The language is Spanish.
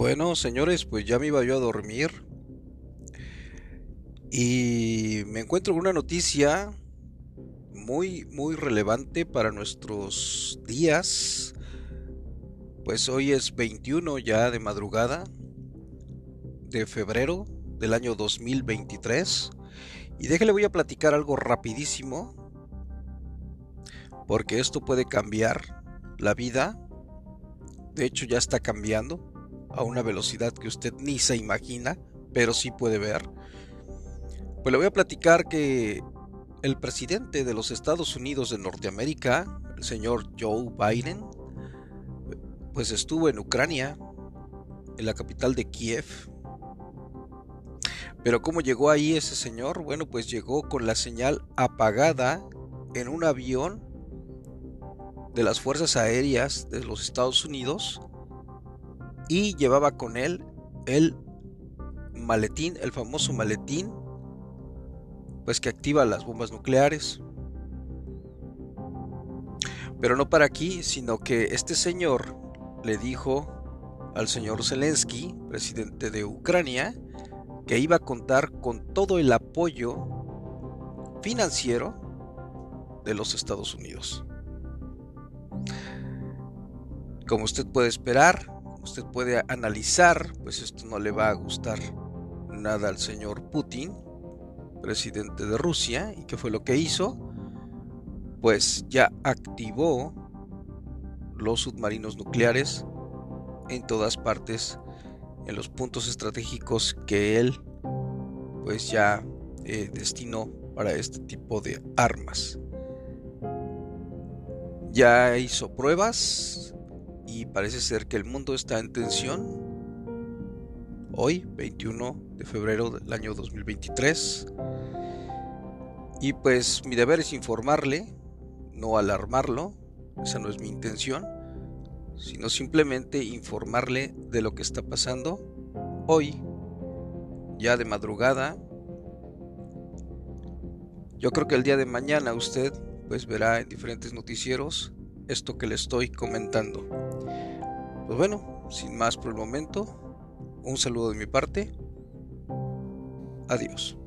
Bueno, señores, pues ya me iba yo a dormir y me encuentro con una noticia muy, muy relevante para nuestros días. Pues hoy es 21 ya de madrugada de febrero del año 2023. Y déjale voy a platicar algo rapidísimo. Porque esto puede cambiar la vida. De hecho ya está cambiando a una velocidad que usted ni se imagina, pero sí puede ver. Pues le voy a platicar que el presidente de los Estados Unidos de Norteamérica, el señor Joe Biden, pues estuvo en Ucrania, en la capital de Kiev. Pero ¿cómo llegó ahí ese señor? Bueno, pues llegó con la señal apagada en un avión de las Fuerzas Aéreas de los Estados Unidos y llevaba con él el maletín, el famoso maletín, pues que activa las bombas nucleares. Pero no para aquí, sino que este señor le dijo al señor Zelensky, presidente de Ucrania, que iba a contar con todo el apoyo financiero de los Estados Unidos. Como usted puede esperar, usted puede analizar, pues esto no le va a gustar nada al señor Putin, presidente de Rusia, y qué fue lo que hizo, pues ya activó los submarinos nucleares en todas partes, en los puntos estratégicos que él pues ya eh, destinó para este tipo de armas. Ya hizo pruebas, y parece ser que el mundo está en tensión. Hoy, 21 de febrero del año 2023. Y pues mi deber es informarle, no alarmarlo, esa no es mi intención, sino simplemente informarle de lo que está pasando hoy, ya de madrugada. Yo creo que el día de mañana usted pues verá en diferentes noticieros esto que le estoy comentando. Pues bueno, sin más por el momento, un saludo de mi parte. Adiós.